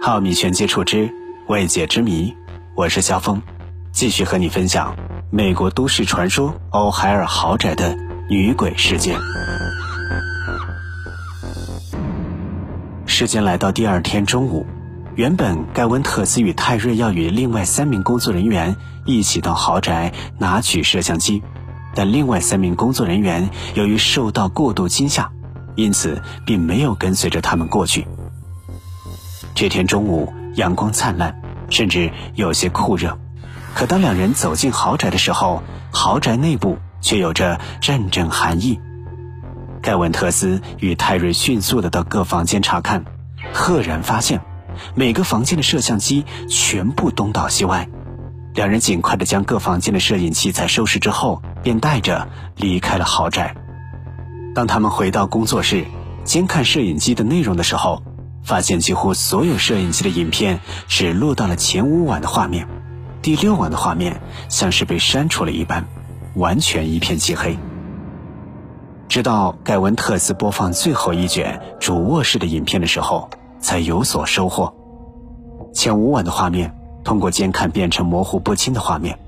浩米全接触之未解之谜，我是肖峰，继续和你分享美国都市传说欧海尔豪宅的女鬼事件。时间来到第二天中午，原本盖温特斯与泰瑞要与另外三名工作人员一起到豪宅拿取摄像机，但另外三名工作人员由于受到过度惊吓，因此并没有跟随着他们过去。这天中午，阳光灿烂，甚至有些酷热。可当两人走进豪宅的时候，豪宅内部却有着阵阵寒意。盖文特斯与泰瑞迅速的到各房间查看，赫然发现每个房间的摄像机全部东倒西歪。两人尽快的将各房间的摄影器材收拾之后，便带着离开了豪宅。当他们回到工作室，监看摄影机的内容的时候，发现几乎所有摄影机的影片只录到了前五晚的画面，第六晚的画面像是被删除了一般，完全一片漆黑。直到盖文特斯播放最后一卷主卧室的影片的时候，才有所收获。前五晚的画面通过监看变成模糊不清的画面，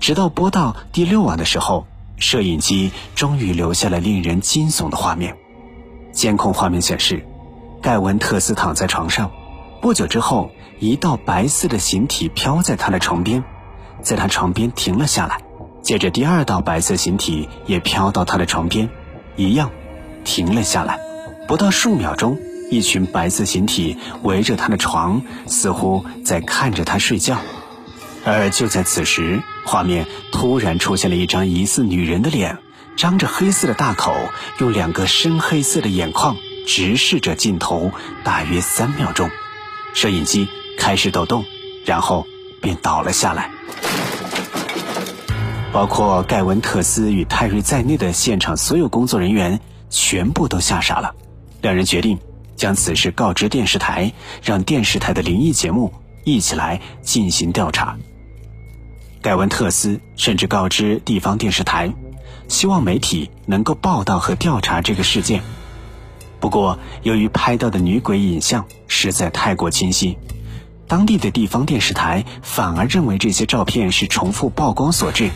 直到播到第六晚的时候，摄影机终于留下了令人惊悚的画面。监控画面显示。盖文特斯躺在床上，不久之后，一道白色的形体飘在他的床边，在他床边停了下来。接着，第二道白色形体也飘到他的床边，一样，停了下来。不到数秒钟，一群白色形体围着他的床，似乎在看着他睡觉。而就在此时，画面突然出现了一张疑似女人的脸，张着黑色的大口，用两个深黑色的眼眶。直视着镜头，大约三秒钟，摄影机开始抖动，然后便倒了下来。包括盖文特斯与泰瑞在内的现场所有工作人员全部都吓傻了。两人决定将此事告知电视台，让电视台的灵异节目一起来进行调查。盖文特斯甚至告知地方电视台，希望媒体能够报道和调查这个事件。不过，由于拍到的女鬼影像实在太过清晰，当地的地方电视台反而认为这些照片是重复曝光所致，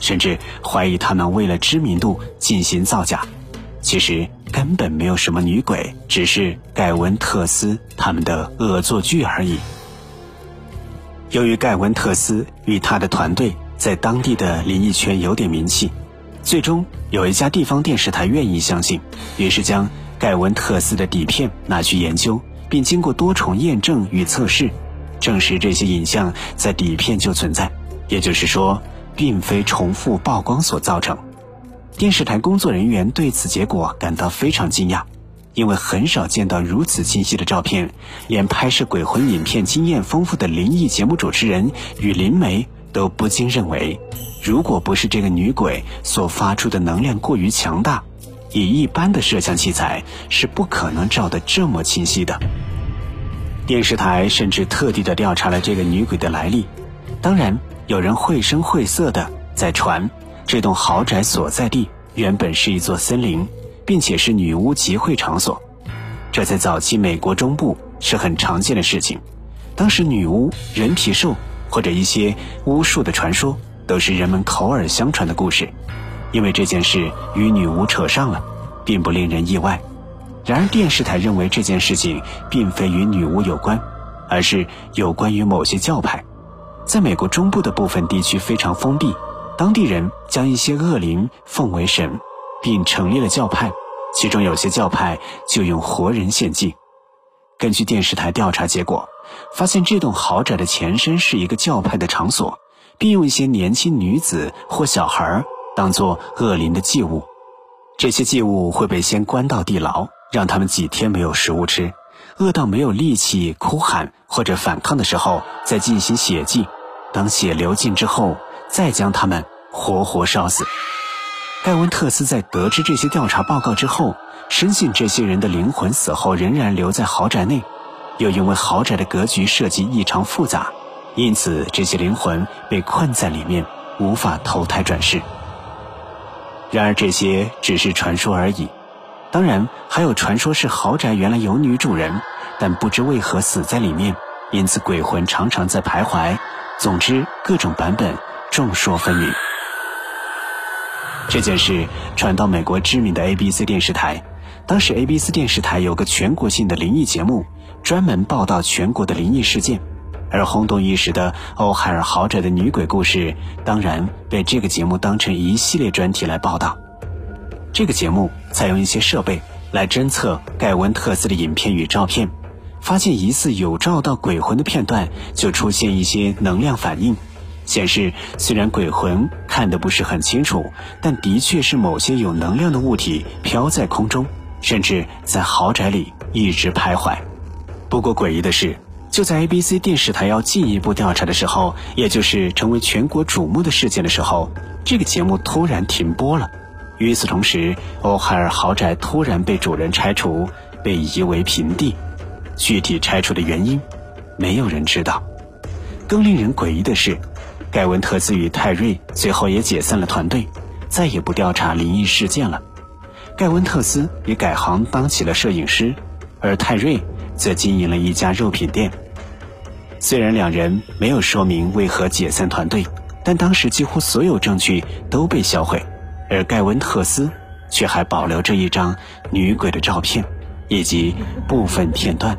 甚至怀疑他们为了知名度进行造假。其实根本没有什么女鬼，只是盖文特斯他们的恶作剧而已。由于盖文特斯与他的团队在当地的灵异圈有点名气，最终有一家地方电视台愿意相信，于是将。盖文特斯的底片拿去研究，并经过多重验证与测试，证实这些影像在底片就存在，也就是说，并非重复曝光所造成。电视台工作人员对此结果感到非常惊讶，因为很少见到如此清晰的照片，连拍摄鬼魂影片经验丰富的灵异节目主持人与灵媒都不禁认为，如果不是这个女鬼所发出的能量过于强大。以一般的摄像器材是不可能照得这么清晰的。电视台甚至特地的调查了这个女鬼的来历。当然，有人绘声绘色的在传，这栋豪宅所在地原本是一座森林，并且是女巫集会场所。这在早期美国中部是很常见的事情。当时女巫、人皮兽或者一些巫术的传说，都是人们口耳相传的故事。因为这件事与女巫扯上了，并不令人意外。然而，电视台认为这件事情并非与女巫有关，而是有关于某些教派。在美国中部的部分地区非常封闭，当地人将一些恶灵奉为神，并成立了教派。其中有些教派就用活人献祭。根据电视台调查结果，发现这栋豪宅的前身是一个教派的场所，并用一些年轻女子或小孩儿。当做恶灵的祭物，这些祭物会被先关到地牢，让他们几天没有食物吃，饿到没有力气哭喊或者反抗的时候，再进行血祭。当血流尽之后，再将他们活活烧死。盖文特斯在得知这些调查报告之后，深信这些人的灵魂死后仍然留在豪宅内，又因为豪宅的格局设计异常复杂，因此这些灵魂被困在里面，无法投胎转世。然而这些只是传说而已，当然还有传说是豪宅原来有女主人，但不知为何死在里面，因此鬼魂常常在徘徊。总之，各种版本众说纷纭。这件事传到美国知名的 ABC 电视台，当时 ABC 电视台有个全国性的灵异节目，专门报道全国的灵异事件，而轰动一时的欧海尔豪宅的女鬼故事，当然被这个节目当成一系列专题来报道。这个节目采用一些设备来侦测盖温特斯的影片与照片，发现疑似有照到鬼魂的片段，就出现一些能量反应。显示，虽然鬼魂看得不是很清楚，但的确是某些有能量的物体飘在空中，甚至在豪宅里一直徘徊。不过诡异的是，就在 ABC 电视台要进一步调查的时候，也就是成为全国瞩目的事件的时候，这个节目突然停播了。与此同时，欧海尔豪宅突然被主人拆除，被夷为平地。具体拆除的原因，没有人知道。更令人诡异的是。盖文特斯与泰瑞最后也解散了团队，再也不调查灵异事件了。盖文特斯也改行当起了摄影师，而泰瑞则经营了一家肉品店。虽然两人没有说明为何解散团队，但当时几乎所有证据都被销毁，而盖文特斯却还保留着一张女鬼的照片以及部分片段。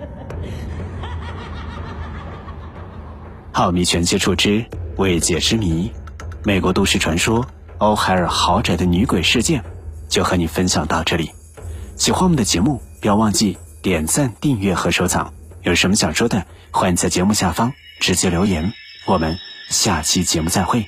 浩迷全接触之。未解之谜，美国都市传说欧海尔豪宅的女鬼事件，就和你分享到这里。喜欢我们的节目，不要忘记点赞、订阅和收藏。有什么想说的，欢迎在节目下方直接留言。我们下期节目再会。